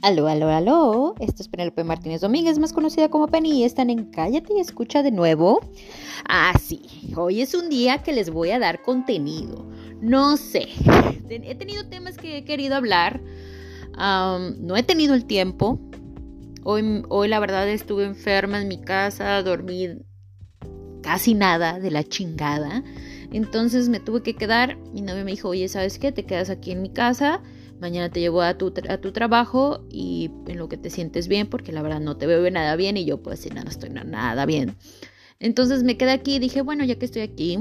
Aló, aló, aló. Esto es Penelope Martínez Domínguez, más conocida como Penny, y están en Cállate y Escucha de nuevo. Ah, sí. Hoy es un día que les voy a dar contenido. No sé. He tenido temas que he querido hablar. no he tenido el tiempo. Hoy, hoy la verdad estuve enferma en mi casa, dormí casi nada de la chingada. Entonces me tuve que quedar. Mi novio me dijo, oye, ¿sabes qué? Te quedas aquí en mi casa mañana te llevo a tu, a tu trabajo y en lo que te sientes bien, porque la verdad no te veo nada bien y yo pues no, no estoy nada bien. Entonces me quedé aquí y dije, bueno, ya que estoy aquí,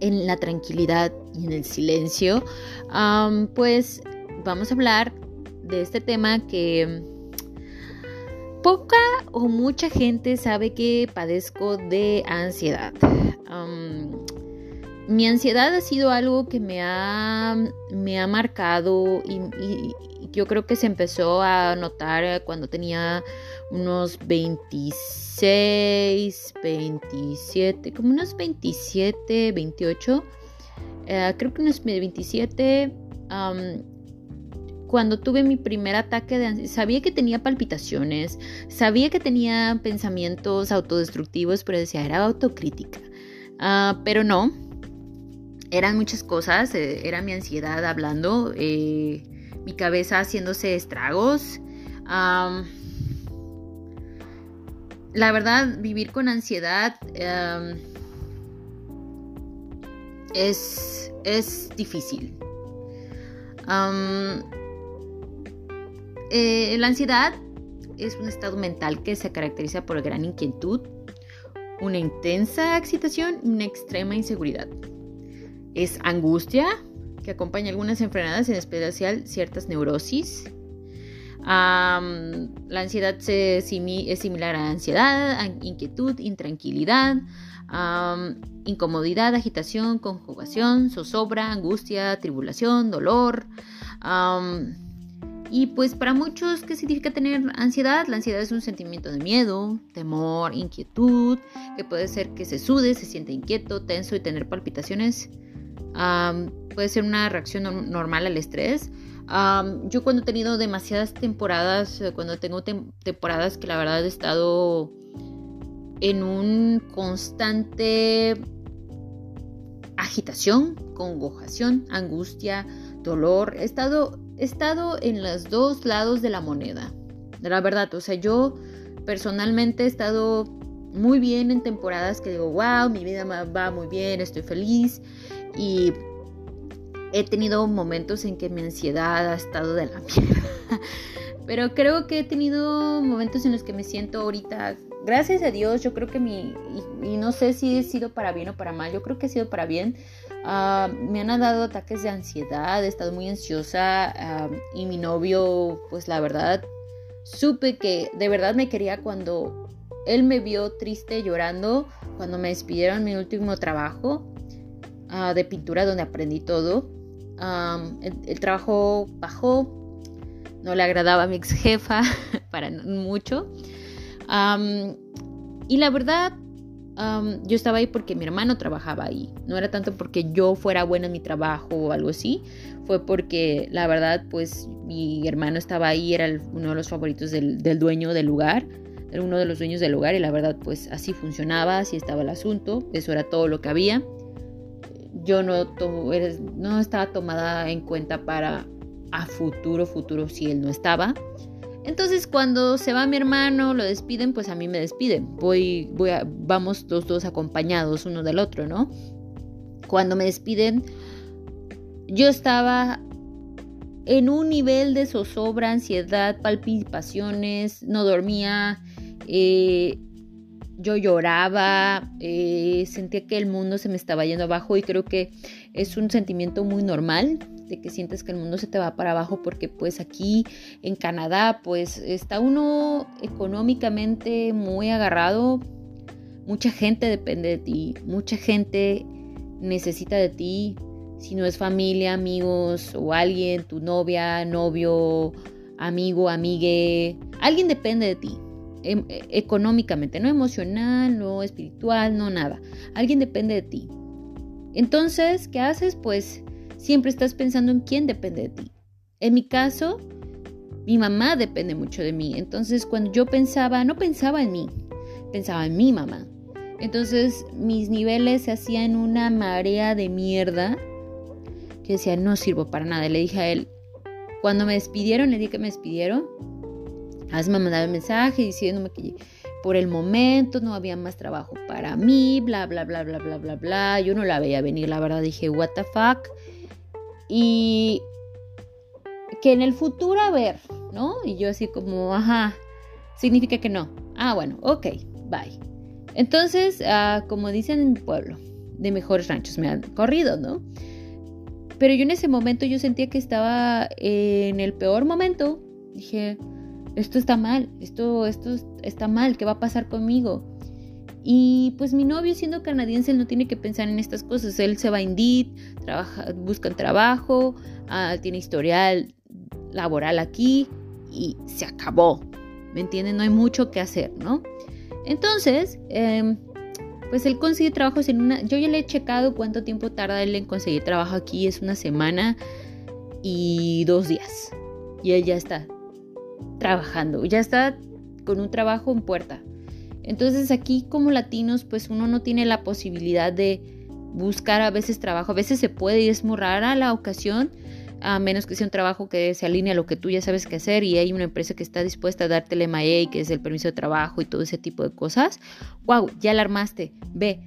en la tranquilidad y en el silencio, pues vamos a hablar de este tema que poca o mucha gente sabe que padezco de ansiedad. Mi ansiedad ha sido algo que me ha, me ha marcado y, yo creo que se empezó a notar cuando tenía unos 26, 27, como unos 27, 28. Eh, creo que unos 27. cuando tuve mi primer ataque de ansiedad, sabía que tenía palpitaciones, sabía que tenía pensamientos autodestructivos, pero decía, era autocrítica. Ah, pero no, eran muchas cosas, eh, era mi ansiedad hablando, eh, mi cabeza haciéndose estragos. la verdad, vivir con ansiedad es, es, difícil. Eh, la ansiedad es un estado mental que se caracteriza por gran inquietud, una intensa excitación y una extrema inseguridad es angustia, que acompaña algunas enfermedades, en especial ciertas neurosis. la ansiedad es similar a ansiedad, inquietud, intranquilidad, incomodidad, agitación, conjugación, zozobra, angustia, tribulación, dolor. y pues para muchos, ¿qué significa tener ansiedad? La ansiedad es un sentimiento de miedo, temor, inquietud, que puede ser que se sude, se siente inquieto, tenso y tener palpitaciones puede ser una reacción normal al estrés. yo cuando he tenido demasiadas temporadas, eh, cuando tengo temporadas que la verdad he estado en un constante agitación, congojación, angustia, dolor, he estado, he estado en los dos lados de la moneda. De la verdad, o sea, yo personalmente he estado muy bien en temporadas que digo, wow, mi vida va muy bien, estoy feliz y he tenido momentos en que mi ansiedad ha estado de la mierda. Pero creo que he tenido momentos en los que me siento ahorita, gracias a Dios, yo creo que mi, y, no sé si he sido para bien o para mal, yo creo que he sido para bien. Ah, me han dado ataques de ansiedad, he estado muy ansiosa ah, y mi novio, pues la verdad, supe que de verdad me quería cuando él me vio triste llorando, cuando me despidieron mi último trabajo Ah, de pintura donde aprendí todo. el, trabajo bajó, no le agradaba a mi ex jefa para mucho. y la verdad, yo estaba ahí porque mi hermano trabajaba ahí. No era tanto porque yo fuera buena en mi trabajo o algo así. Fue porque la verdad, pues mi hermano estaba ahí, era uno de los favoritos del, del dueño del lugar. Era uno de los dueños del lugar y la verdad, pues así funcionaba, así estaba el asunto. Eso era todo lo que había yo no, no estaba tomada en cuenta para a futuro, futuro si él no estaba. Entonces cuando se va mi hermano, lo despiden, pues a mí me despiden. Voy, voy a, vamos los dos acompañados uno del otro, ¿no? Cuando me despiden, yo estaba en un nivel de zozobra, ansiedad, palpitaciones, no dormía, eh, yo lloraba, eh, sentía que el mundo se me estaba yendo abajo y creo que es un sentimiento muy normal de que sientes que el mundo se te va para abajo porque pues aquí en Canadá pues está uno económicamente muy agarrado, mucha gente depende de ti, mucha gente necesita de ti, si no es familia, amigos o alguien, tu novia, novio, amigo, amigue, alguien depende de ti. Em, e, económicamente, no emocional, no espiritual, no nada. Alguien depende de ti. Entonces, ¿qué haces? Pues siempre estás pensando en quién depende de ti. En mi caso, Mi mamá depende mucho de mí. Entonces cuando yo pensaba, no pensaba en mí, pensaba en mi mamá. Entonces mis niveles se hacían una marea de mierda que decía, no sirvo para nada. Le dije a él, cuando me despidieron, le dije que me despidieron, hazme mandar un mensaje diciéndome que por el momento no había más trabajo para mí, bla, bla, bla, bla, bla, bla, bla. Yo no la veía venir, la verdad, dije, what the fuck. Y que en el futuro a ver, ¿no? Y yo así como, ajá, significa que no. Ah, bueno, ok, bye. Entonces, ah, como dicen en mi pueblo, de mejores ranchos me han corrido, ¿no? Pero yo en ese momento yo sentía que estaba en el peor momento. Dije, esto está mal, esto, esto está mal, ¿qué va a pasar conmigo? Y pues mi novio siendo canadiense, él no tiene que pensar en estas cosas. Él se va a Indeed, trabaja, busca trabajo, ah, tiene historial laboral aquí y se acabó. ¿Me entienden? No hay mucho que hacer, ¿no? Entonces, em, pues él consigue trabajos en una... Yo ya le he checado cuánto tiempo tarda él en conseguir trabajo aquí. Es una semana y dos días. Y él ya está trabajando, ya está con un trabajo en puerta. Entonces aquí como latinos pues uno no tiene la posibilidad de buscar a veces trabajo. A veces se puede y es muy rara la ocasión a menos que sea un trabajo que se alinee a lo que tú ya sabes que hacer y hay una empresa que está dispuesta a darte el MIA, que es el permiso de trabajo y todo ese tipo de cosas, wow, ya la armaste, ve,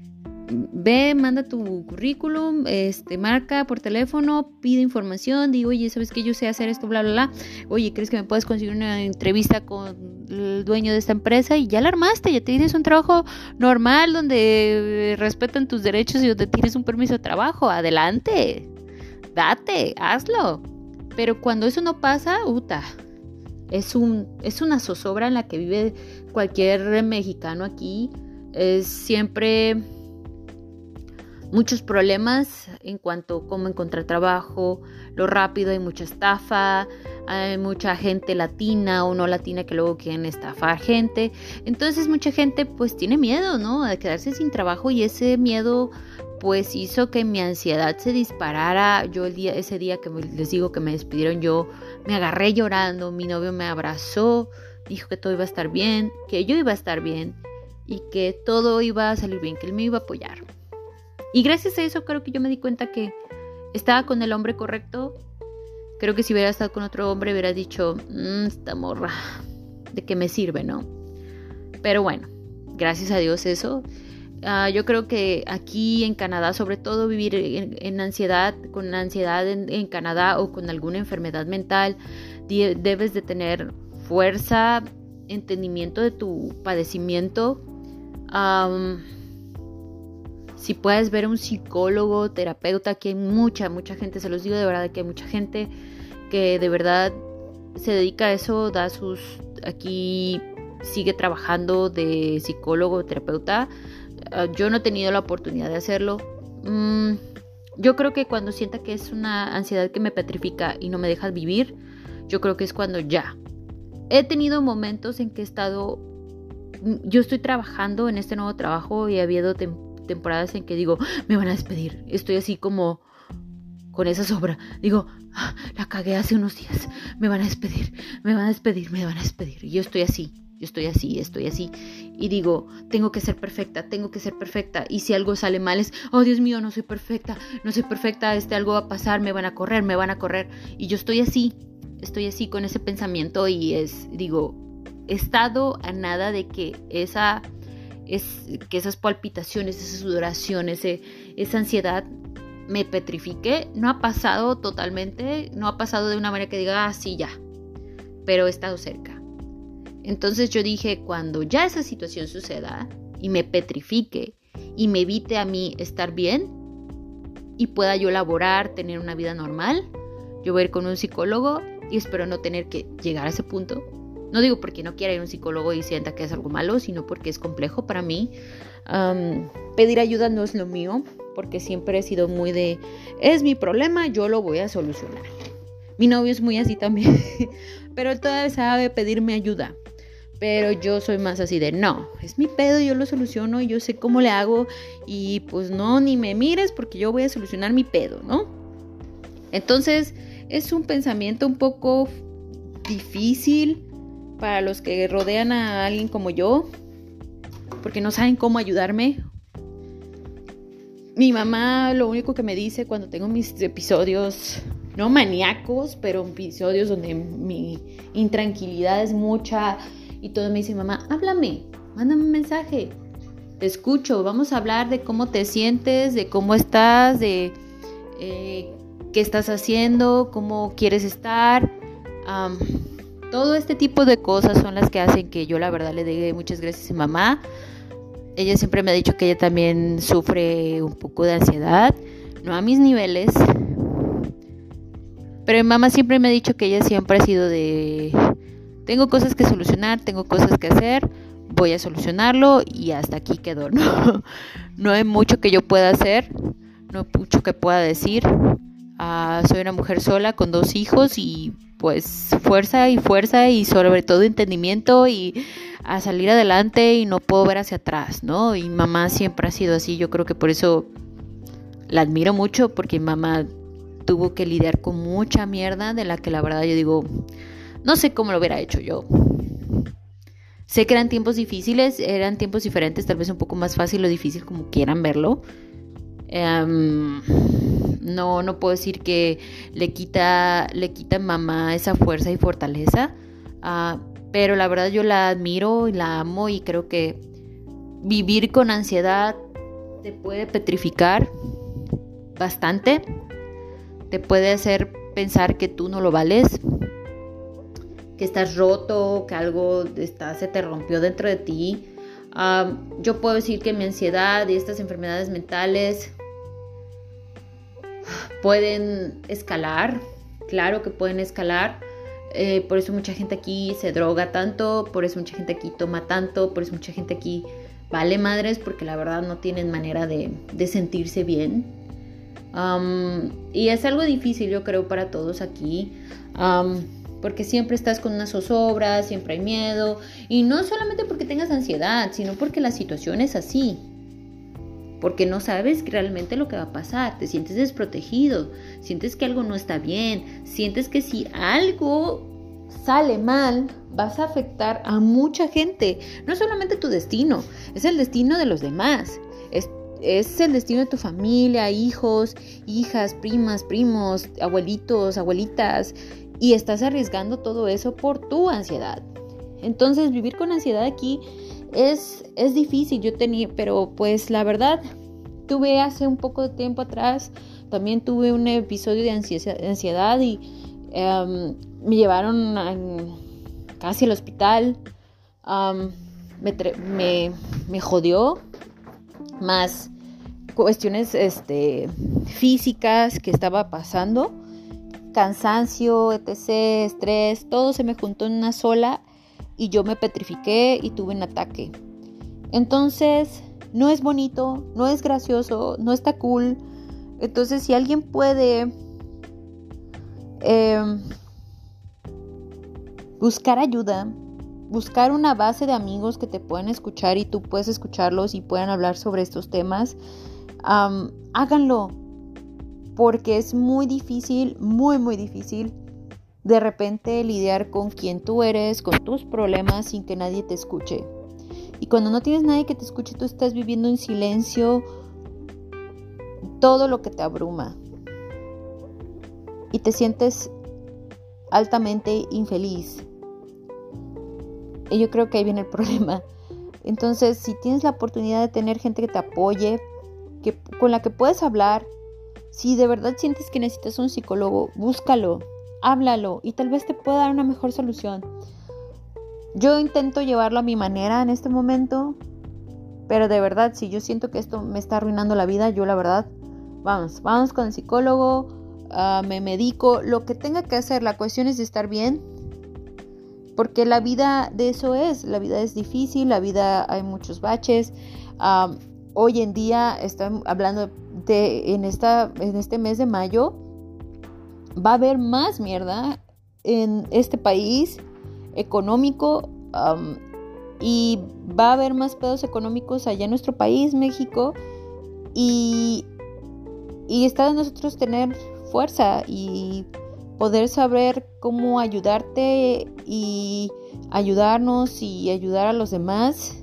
ve, manda tu currículum, este, marca por teléfono, pide información, digo, oye, ¿sabes que yo sé hacer esto, bla, bla, bla? Oye, ¿crees que me puedes conseguir una entrevista con el dueño de esta empresa? Y ya la armaste, ya tienes un trabajo normal donde respetan tus derechos y donde tienes un permiso de trabajo, adelante date, hazlo. Pero cuando eso no pasa, uta, es, un, es una zozobra en la que vive cualquier mexicano aquí. Es siempre muchos problemas en cuanto a cómo encontrar trabajo, lo rápido, hay mucha estafa, hay mucha gente latina o no latina que luego quieren estafar gente. Entonces mucha gente pues tiene miedo, ¿no? De quedarse sin trabajo y ese miedo pues hizo que mi ansiedad se disparara. Yo el día, ese día que les digo que me despidieron, yo me agarré llorando, mi novio me abrazó, dijo que todo iba a estar bien, que yo iba a estar bien y que todo iba a salir bien, que él me iba a apoyar. Y gracias a eso creo que yo me di cuenta que estaba con el hombre correcto. Creo que si hubiera estado con otro hombre hubiera dicho, mmm, esta morra, ¿de qué me sirve, no? Pero bueno, gracias a Dios eso. Ah, yo creo que aquí en Canadá, sobre todo vivir en, ansiedad, con ansiedad en, Canadá o con alguna enfermedad mental, debes de tener fuerza, entendimiento de tu padecimiento. Si puedes ver a un psicólogo, terapeuta, aquí hay mucha, mucha gente, se los digo de verdad que hay mucha gente que de verdad se dedica a eso, da sus, aquí sigue trabajando de psicólogo, terapeuta Ah, yo no he tenido la oportunidad de hacerlo. Mm, yo creo que cuando sienta que es una ansiedad que me petrifica y no me deja vivir, yo creo que es cuando ya. He tenido momentos en que he estado, mm, yo estoy trabajando en este nuevo trabajo y ha habido temporadas en que digo, me van a despedir. Estoy así como con esa sobra. Digo, ah, la cagué hace unos días. Me van a despedir, me van a despedir, me van a despedir. Y yo estoy así yo estoy así, estoy así. Y digo, tengo que ser perfecta, tengo que ser perfecta. Y si algo sale mal es, oh Dios mío, no soy perfecta, no soy perfecta, este algo va a pasar, me van a correr, me van a correr. Y yo estoy así, estoy así con ese pensamiento y es, digo, he estado a nada de que esa, es, que esas palpitaciones, esa sudoración, ese, esa ansiedad me petrifique. No ha pasado totalmente, no ha pasado de una manera que diga, ah, ya. Pero he estado cerca. Entonces yo dije, cuando ya esa situación suceda y me petrifique y me evite a mí estar bien y pueda yo laborar, tener una vida normal, yo voy a ir con un psicólogo y espero no tener que llegar a ese punto. No digo porque no quiera ir a un psicólogo y sienta que es algo malo, sino porque es complejo para mí. pedir ayuda no es lo mío, porque siempre he sido muy de, es mi problema, yo lo voy a solucionar. Mi novio es muy así también, pero él todavía sabe pedirme ayuda. Pero yo soy más así de, no, es mi pedo, yo lo soluciono, yo sé cómo le hago y pues no, ni me mires porque yo voy a solucionar mi pedo, ¿no? Entonces es un pensamiento un poco difícil para los que rodean a alguien como yo, porque no saben cómo ayudarme. Mi mamá lo único que me dice cuando tengo mis episodios, no maníacos, pero episodios donde mi intranquilidad es mucha y todo me dice, mamá, háblame, mándame un mensaje, te escucho, vamos a hablar de cómo te sientes, de cómo estás, de eh, qué estás haciendo, cómo quieres estar. Todo este tipo de cosas son las que hacen que yo la verdad le dé muchas gracias a mamá. Ella siempre me ha dicho que ella también sufre un poco de ansiedad, no a mis niveles. Pero mi mamá siempre me ha dicho que ella siempre ha sido de, tengo cosas que solucionar, tengo cosas que hacer, voy a solucionarlo y hasta aquí quedó. No, no hay mucho que yo pueda hacer, no hay mucho que pueda decir. Ah, soy una mujer sola con dos hijos y pues fuerza y fuerza y sobre todo entendimiento y a salir adelante y no puedo ver hacia atrás, ¿no? Y mamá siempre ha sido así, yo creo que por eso la admiro mucho porque mamá tuvo que lidiar con mucha mierda de la que la verdad yo digo, no sé cómo lo hubiera hecho yo. Sé que eran tiempos difíciles, eran tiempos diferentes, tal vez un poco más fácil o difícil como quieran verlo. Em, no, no puedo decir que le quita, le quita a mamá esa fuerza y fortaleza, ah, pero la verdad yo la admiro y la amo y creo que vivir con ansiedad te puede petrificar bastante, te puede hacer pensar que tú no lo vales, que estás roto, que algo está, se te rompió dentro de ti. Ah, yo puedo decir que mi ansiedad y estas enfermedades mentales pueden escalar, claro que pueden escalar. Eh, por eso mucha gente aquí se droga tanto, por eso mucha gente aquí toma tanto, por eso mucha gente aquí vale madres porque la verdad no tienen manera de, sentirse bien. y es algo difícil yo creo para todos aquí. porque siempre estás con una zozobra, siempre hay miedo. Y no solamente porque tengas ansiedad, sino porque la situación es así porque no sabes realmente lo que va a pasar, te sientes desprotegido, sientes que algo no está bien, sientes que si algo sale mal, vas a afectar a mucha gente, no solamente tu destino, es el destino de los demás. Es, es el destino de tu familia, hijos, hijas, primas, primos, abuelitos, abuelitas, y estás arriesgando todo eso por tu ansiedad. Entonces, vivir con ansiedad aquí es, es difícil, yo tenía, pero pues la verdad, tuve hace un poco de tiempo atrás, también tuve un episodio de ansiedad y em, me llevaron casi al hospital, me, me, jodió, más cuestiones este, físicas que estaba pasando, cansancio, etc., estrés, todo se me juntó en una sola y yo me petrifiqué y tuve un ataque. Entonces, no es bonito, no es gracioso, no está cool. Entonces, si alguien puede em, buscar ayuda, buscar una base de amigos que te puedan escuchar y tú puedes escucharlos y puedan hablar sobre estos temas, háganlo. Porque es muy difícil, muy, muy difícil de repente lidiar con quien tú eres, con tus problemas sin que nadie te escuche. Y cuando no tienes nadie que te escuche, tú estás viviendo en silencio todo lo que te abruma. Y te sientes altamente infeliz. Y yo creo que ahí viene el problema. Entonces, si tienes la oportunidad de tener gente que te apoye, que, con la que puedes hablar, si de verdad sientes que necesitas un psicólogo, búscalo háblalo y tal vez te pueda dar una mejor solución. Yo intento llevarlo a mi manera en este momento, pero de verdad, si yo siento que esto me está arruinando la vida, yo la verdad, vamos, vamos con el psicólogo, ah, me medico, lo que tenga que hacer, la cuestión es estar bien, porque la vida de eso es, la vida es difícil, la vida hay muchos baches. Ah, hoy en día, estoy hablando de en, esta, en este mes de mayo, va a haber más mierda en este país económico y va a haber más pedos económicos allá en nuestro país, México, y, y está de nosotros tener fuerza y poder saber cómo ayudarte y ayudarnos y ayudar a los demás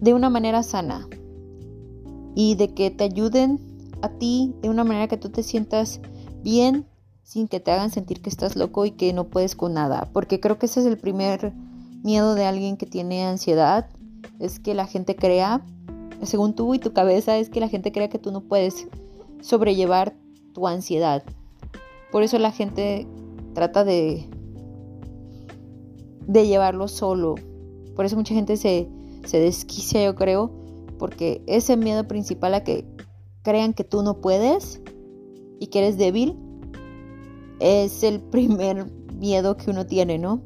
de una manera sana y de que te ayuden a ti de una manera que tú te sientas bien sin que te hagan sentir que estás loco y que no puedes con nada, porque creo que ese es el primer miedo de alguien que tiene ansiedad, es que la gente crea, según tú y tu cabeza, es que la gente crea que tú no puedes sobrellevar tu ansiedad. Por eso la gente trata de de llevarlo solo. Por eso mucha gente se, se desquicia, yo creo, porque ese miedo principal a que crean que tú no puedes y que eres débil es el primer miedo que uno tiene, ¿no?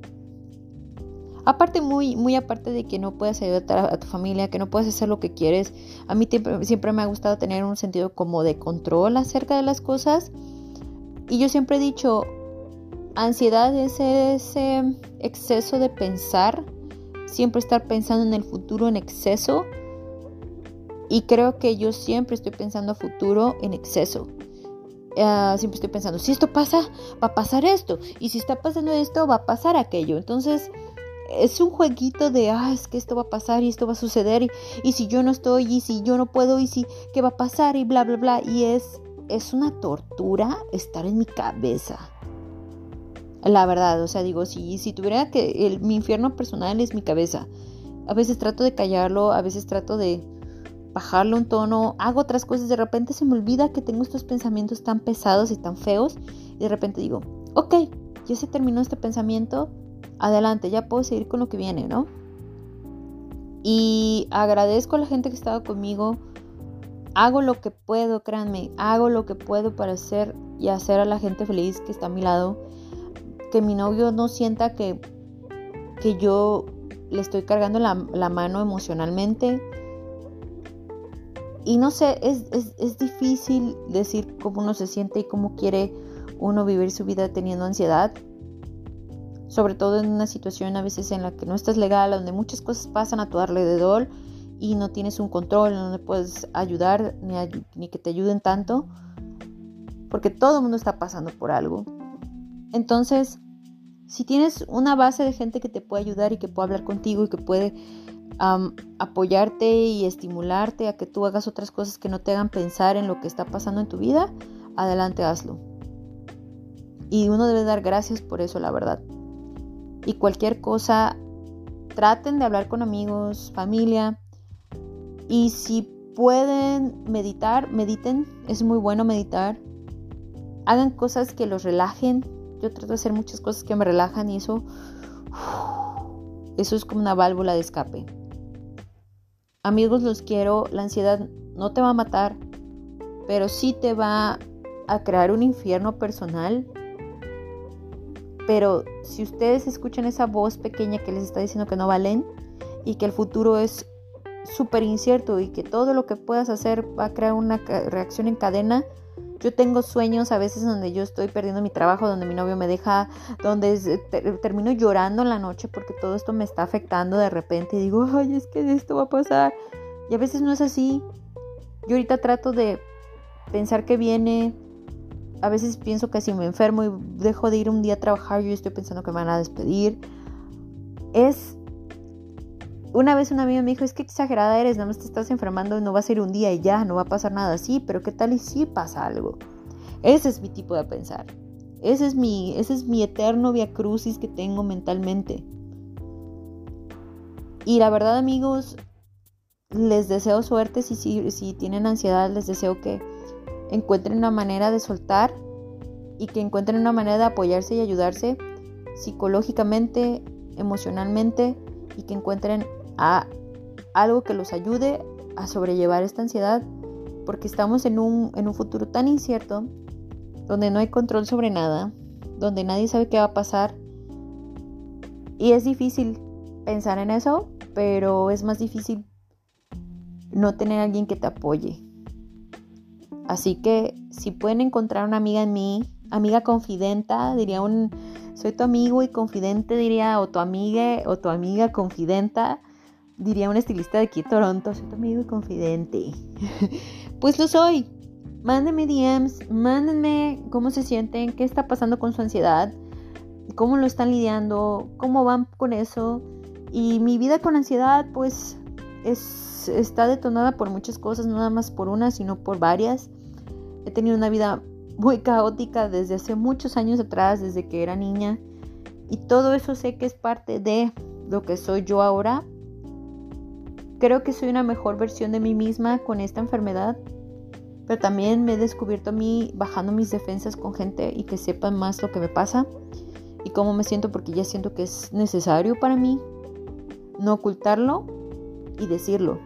Aparte, muy, muy aparte de que no puedes ayudar a tu familia, que no puedes hacer lo que quieres, a mí siempre me ha gustado tener un sentido como de control acerca de las cosas. Y yo siempre he dicho, ansiedad es ese exceso de pensar, siempre estar pensando en el futuro en exceso. Y creo que yo siempre estoy pensando a futuro en exceso. Ah, siempre estoy pensando, si esto pasa, va a pasar esto. Y si está pasando esto, va a pasar aquello. Entonces, es un jueguito de, ah, es que esto va a pasar y esto va a suceder. Y, y si yo no estoy, y si yo no puedo, y si, ¿qué va a pasar? Y bla, bla, bla. Y es, es una tortura estar en mi cabeza. La verdad, o sea, digo, si, si tuviera que, el, mi infierno personal es mi cabeza. A veces trato de callarlo, a veces trato de bajarle un tono, hago otras cosas, de repente se me olvida que tengo estos pensamientos tan pesados y tan feos, y de repente digo, ok, ya se terminó este pensamiento, adelante, ya puedo seguir con lo que viene, ¿no? Y agradezco a la gente que estaba conmigo, hago lo que puedo, créanme, hago lo que puedo para hacer y hacer a la gente feliz que está a mi lado que mi novio no sienta que, que yo le estoy cargando la, mano emocionalmente. Y no sé, es, es, difícil decir cómo uno se siente y cómo quiere uno vivir su vida teniendo ansiedad. Sobre todo en una situación a veces en la que no estás legal, donde muchas cosas pasan a tu alrededor y no tienes un control, no puedes ayudar ni, ni que te ayuden tanto. Porque todo el mundo está pasando por algo. Entonces, si tienes una base de gente que te puede ayudar y que puede hablar contigo y que puede apoyarte y estimularte a que tú hagas otras cosas que no te hagan pensar en lo que está pasando en tu vida, adelante hazlo. Y uno debe dar gracias por eso, la verdad. Y cualquier cosa, traten de hablar con amigos, familia. Y si pueden meditar, mediten. Es muy bueno meditar. Hagan cosas que los relajen, yo trato de hacer muchas cosas que me relajan y eso, eso es como una válvula de escape. Amigos, los quiero. La ansiedad no te va a matar, pero sí te va a crear un infierno personal. Pero si ustedes escuchan esa voz pequeña que les está diciendo que no valen y que el futuro es súper incierto y que todo lo que puedas hacer va a crear una reacción en cadena, yo tengo sueños a veces donde yo estoy perdiendo mi trabajo, donde mi novio me deja, donde termino llorando en la noche porque todo esto me está afectando de repente y digo, ay, es que esto va a pasar. Y a veces no es así. Yo ahorita trato de pensar que viene. A veces pienso que si me enfermo y dejo de ir un día a trabajar, yo estoy pensando que me van a despedir. Es una vez una amiga me dijo, es que exagerada eres, nada más te estás enfermando, no va a ser un día y ya, no va a pasar nada así, pero ¿qué tal y si pasa algo? Ese es mi tipo de pensar. Ese es mi, ese es mi eterno via crucis que tengo mentalmente. Y la verdad, amigos, les deseo suerte si tienen ansiedad, les deseo que encuentren una manera de soltar y que encuentren una manera de apoyarse y ayudarse psicológicamente, emocionalmente y que encuentren a algo que los ayude a sobrellevar esta ansiedad, porque estamos en un, en un futuro tan incierto, donde no hay control sobre nada, donde nadie sabe qué va a pasar. Y es difícil pensar en eso, pero es más difícil no tener alguien que te apoye. Así que si pueden encontrar una amiga en mí, amiga confidenta, diría un, soy tu amigo y confidente, diría, o tu amiga, o tu amiga confidenta, diría un estilista de aquí Toronto, soy tu amigo y confidente. pues lo soy. Mándenme DMs, mándenme cómo se sienten, qué está pasando con su ansiedad, cómo lo están lidiando, cómo van con eso. Y mi vida con ansiedad, pues, es, está detonada por muchas cosas, no nada más por una, sino por varias. He tenido una vida muy caótica desde hace muchos años atrás, desde que era niña. Y todo eso sé que es parte de lo que soy yo ahora. Creo que soy una mejor versión de mí misma con esta enfermedad. Pero también me he descubierto a mí bajando mis defensas con gente y que sepan más lo que me pasa y cómo me siento porque ya siento que es necesario para mí no ocultarlo y decirlo.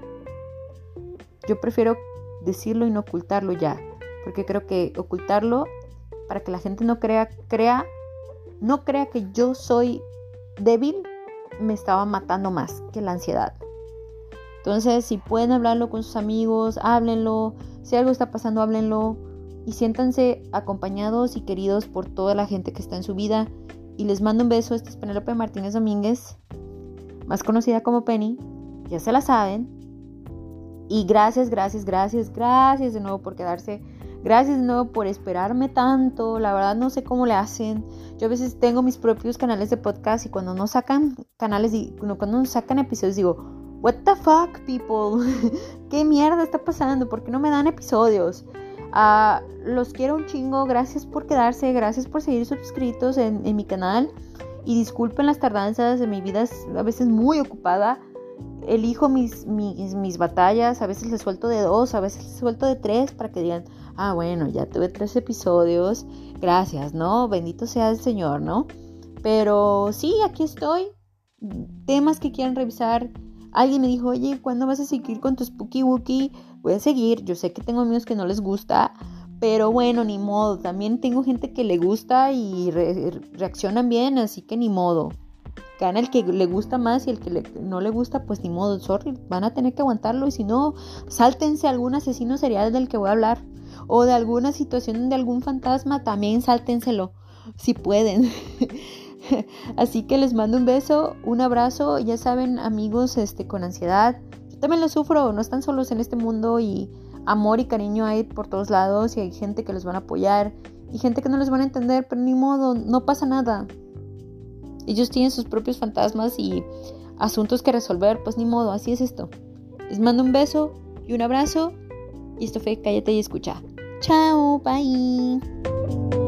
Yo prefiero decirlo y no ocultarlo ya, porque creo que ocultarlo para que la gente no crea, crea, no crea que yo soy débil, me estaba matando más que la ansiedad. Entonces, si pueden hablarlo con sus amigos, háblenlo. Si algo está pasando, háblenlo. Y siéntanse acompañados y queridos por toda la gente que está en su vida. Y les mando un beso. Esta es Penélope Martínez Domínguez, más conocida como Penny. Ya se la saben. Y gracias, gracias, gracias, gracias de nuevo por quedarse. Gracias de nuevo por esperarme tanto. La verdad no sé cómo le hacen. Yo a veces tengo mis propios canales de podcast y cuando no sacan canales cuando no sacan episodios digo, What the fuck, people? ¿Qué mierda está pasando? ¿Por qué no me dan episodios? Ah, los quiero un chingo. Gracias por quedarse. Gracias por seguir suscritos en, mi canal. Y disculpen las tardanzas. Mi vida es a veces muy ocupada. Elijo mis, mis, mis batallas. A veces les suelto de dos. A veces les suelto de tres. Para que digan, ah, bueno, ya tuve tres episodios. Gracias, ¿no? Bendito sea el Señor, ¿no? Pero sí, aquí estoy. Temas que quieran revisar Alguien me dijo, oye, ¿cuándo vas a seguir con tu Spooky Wookie? Voy a seguir. Yo sé que tengo amigos que no les gusta, pero bueno, ni modo. También tengo gente que le gusta y reaccionan bien, así que ni modo. Gana el que le gusta más y el que no le gusta, pues ni modo, sorry, van a tener que aguantarlo. Y si no, sáltense algún asesino serial del que voy a hablar. O de alguna situación de algún fantasma, también sáltenselo, si pueden. Así que les mando un beso, un abrazo. Ya saben, amigos, este, con ansiedad. Yo también lo sufro, no están solos en este mundo y amor y cariño hay por todos lados y hay gente que los van a apoyar y gente que no les van a entender, pero ni modo, no pasa nada. Ellos tienen sus propios fantasmas y asuntos que resolver, pues ni modo, así es esto. Les mando un beso y un abrazo y esto fue Cállate y escucha. Chao, bye.